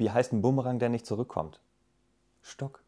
Wie heißt ein Bumerang, der nicht zurückkommt? Stock.